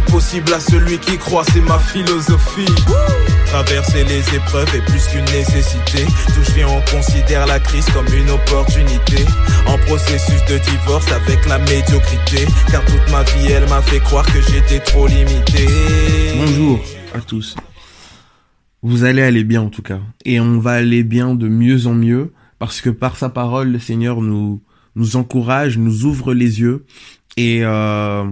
possible à celui qui croit, c'est ma philosophie. Traverser les épreuves est plus qu'une nécessité. Tout je viens, on considère la crise comme une opportunité. En processus de divorce avec la médiocrité. Car toute ma vie, elle m'a fait croire que j'étais trop limité. Bonjour à tous. Vous allez aller bien en tout cas. Et on va aller bien de mieux en mieux. Parce que par sa parole, le Seigneur nous, nous encourage, nous ouvre les yeux. Et euh,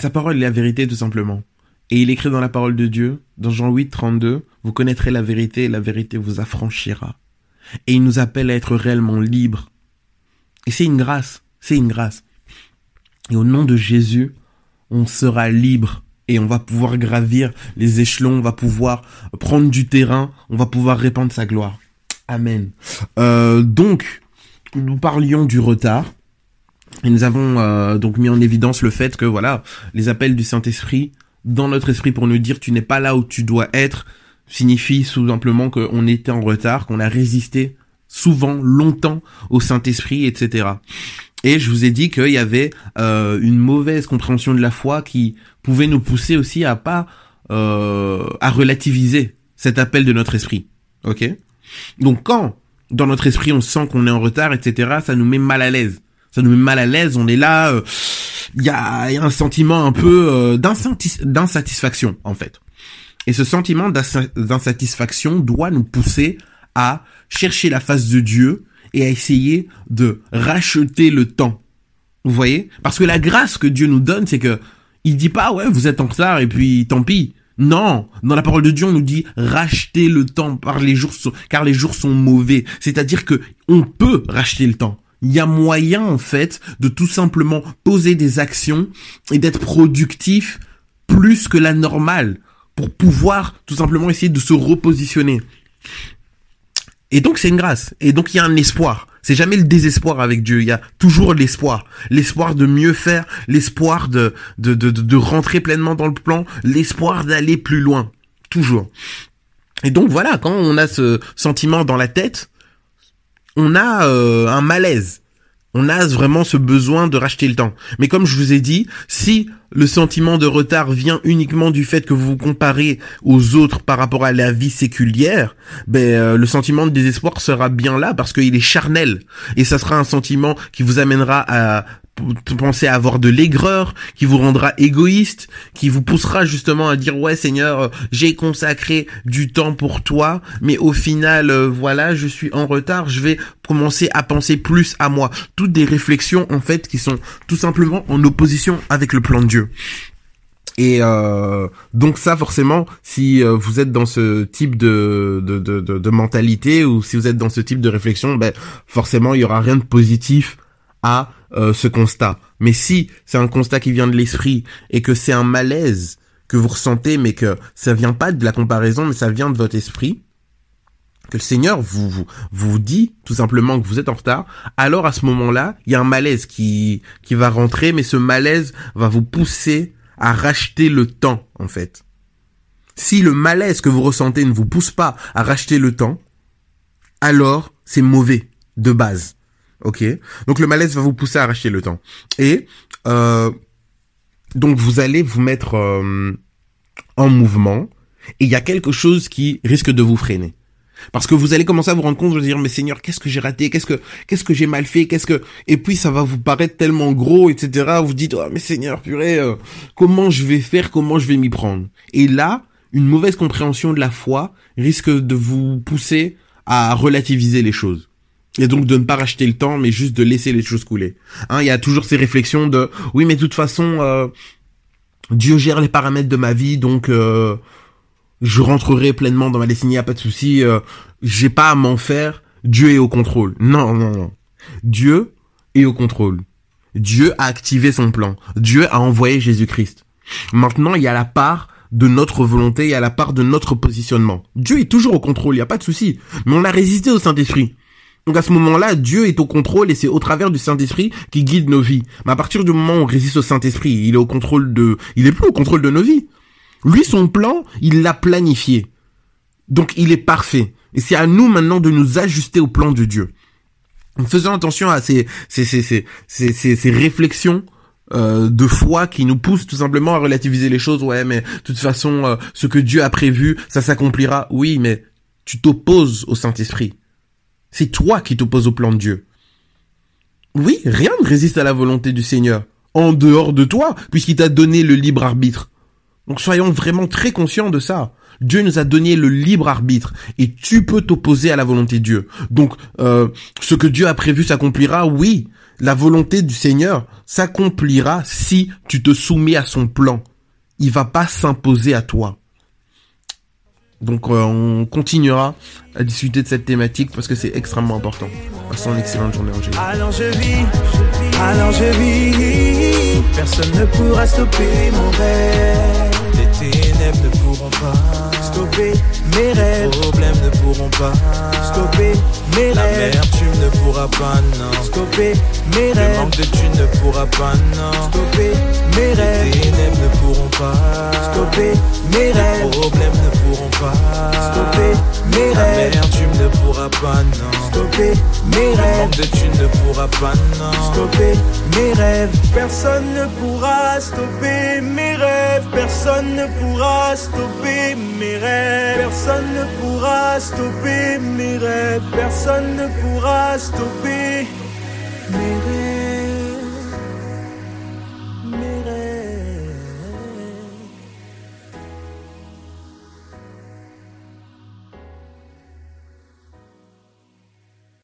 sa parole est la vérité tout simplement. Et il écrit dans la parole de Dieu, dans Jean 8, 32, vous connaîtrez la vérité et la vérité vous affranchira. Et il nous appelle à être réellement libres. Et c'est une grâce, c'est une grâce. Et au nom de Jésus, on sera libre et on va pouvoir gravir les échelons, on va pouvoir prendre du terrain, on va pouvoir répandre sa gloire. Amen. Euh, donc, nous parlions du retard. Et nous avons euh, donc mis en évidence le fait que voilà, les appels du Saint-Esprit dans notre esprit pour nous dire tu n'es pas là où tu dois être signifie tout simplement qu'on était en retard, qu'on a résisté souvent, longtemps au Saint-Esprit, etc. Et je vous ai dit qu'il y avait euh, une mauvaise compréhension de la foi qui pouvait nous pousser aussi à pas euh, à relativiser cet appel de notre esprit. Ok? Donc quand dans notre esprit on sent qu'on est en retard, etc., ça nous met mal à l'aise. Ça nous met mal à l'aise. On est là. Euh, il y, a, y, a, un sentiment un peu euh, d'insatisfaction en fait. Et ce sentiment d'insatisfaction doit nous pousser à chercher la face de Dieu et à essayer de racheter le temps. Vous voyez? Parce que la grâce que Dieu nous donne, c'est que il dit pas ouais vous êtes en retard et puis tant pis. Non, dans la parole de Dieu, on nous dit racheter le temps par les jours car les jours sont mauvais. C'est-à-dire que on peut racheter le temps il y a moyen en fait de tout simplement poser des actions et d'être productif plus que la normale pour pouvoir tout simplement essayer de se repositionner. Et donc c'est une grâce. Et donc il y a un espoir. C'est jamais le désespoir avec Dieu. Il y a toujours l'espoir. L'espoir de mieux faire, l'espoir de, de, de, de rentrer pleinement dans le plan, l'espoir d'aller plus loin. Toujours. Et donc voilà, quand on a ce sentiment dans la tête, on a euh, un malaise. On a vraiment ce besoin de racheter le temps. Mais comme je vous ai dit, si le sentiment de retard vient uniquement du fait que vous vous comparez aux autres par rapport à la vie séculière, ben euh, le sentiment de désespoir sera bien là parce qu'il est charnel et ça sera un sentiment qui vous amènera à penser à avoir de l'aigreur, qui vous rendra égoïste, qui vous poussera justement à dire ouais Seigneur, euh, j'ai consacré du temps pour toi, mais au final euh, voilà, je suis en retard, je vais commencer à penser plus à moi. Toutes des réflexions en fait qui sont tout simplement en opposition avec le plan de Dieu. Et euh, donc ça forcément, si vous êtes dans ce type de, de, de, de, mentalité ou si vous êtes dans ce type de réflexion, ben forcément il y aura rien de positif à euh, ce constat. Mais si c'est un constat qui vient de l'esprit et que c'est un malaise que vous ressentez, mais que ça vient pas de la comparaison, mais ça vient de votre esprit, que le Seigneur vous, vous, vous dit tout simplement que vous êtes en retard, alors à ce moment-là, il y a un malaise qui, qui va rentrer, mais ce malaise va vous pousser à racheter le temps, en fait. Si le malaise que vous ressentez ne vous pousse pas à racheter le temps, alors c'est mauvais de base. Ok. Donc le malaise va vous pousser à racheter le temps. Et euh, donc vous allez vous mettre euh, en mouvement. Et il y a quelque chose qui risque de vous freiner. Parce que vous allez commencer à vous rendre compte de dire mais Seigneur qu'est-ce que j'ai raté? Qu'est-ce que qu'est-ce que j'ai mal fait? Qu'est-ce que et puis ça va vous paraître tellement gros etc vous dites oh mais Seigneur purée euh, comment je vais faire? Comment je vais m'y prendre? Et là une mauvaise compréhension de la foi risque de vous pousser à relativiser les choses et donc de ne pas racheter le temps, mais juste de laisser les choses couler. Hein, il y a toujours ces réflexions de oui, mais de toute façon, euh, Dieu gère les paramètres de ma vie, donc euh, je rentrerai pleinement dans ma destinée, y a pas de souci. Euh, J'ai pas à m'en faire. Dieu est au contrôle. Non, non, non. Dieu est au contrôle. Dieu a activé son plan. Dieu a envoyé Jésus-Christ. Maintenant, il y a la part de notre volonté, y a la part de notre positionnement. Dieu est toujours au contrôle, il y a pas de souci. Mais on a résisté au Saint-Esprit. Donc à ce moment-là, Dieu est au contrôle et c'est au travers du Saint-Esprit qui guide nos vies. Mais à partir du moment où on résiste au Saint-Esprit, il est au contrôle de, il est plus au contrôle de nos vies. Lui, son plan, il l'a planifié. Donc il est parfait. Et c'est à nous maintenant de nous ajuster au plan de Dieu. En faisant attention à ces, ces, ces, ces, ces, ces réflexions euh, de foi qui nous poussent tout simplement à relativiser les choses. Ouais, mais de toute façon, euh, ce que Dieu a prévu, ça s'accomplira. Oui, mais tu t'opposes au Saint-Esprit. C'est toi qui t'opposes au plan de Dieu. Oui, rien ne résiste à la volonté du Seigneur, en dehors de toi, puisqu'il t'a donné le libre arbitre. Donc soyons vraiment très conscients de ça. Dieu nous a donné le libre arbitre et tu peux t'opposer à la volonté de Dieu. Donc euh, ce que Dieu a prévu s'accomplira, oui. La volonté du Seigneur s'accomplira si tu te soumets à son plan. Il va pas s'imposer à toi. Donc euh, on continuera à discuter de cette thématique parce que c'est extrêmement important. Passons une excellente journée Angélique. Alors je vis, alors je vis, personne ne pourra stopper mon rêve. Les ténèbres ne pourront pas stopper mes rêves. Les problèmes ne pourront pas stopper mes rêves. L'amertume ne pourra pas, non. Stopper mes rêves. Le manque de thunes ne pourra pas, non. Stopper mes rêves. Les ténèbres ne pourront pas stopper mes rêves. Les problèmes ne pourront pas stopper mes rêves. L'amertume ne pourra pas, non. Stopper mes rêves. Le manque de thunes ne pourra pas, non. Stopper mes rêves. Personne ne pourra stopper mes rêves. Personne ne pourra stopper mes rêves. Personne ne pourra stopper mes rêves. Personne ne pourra stopper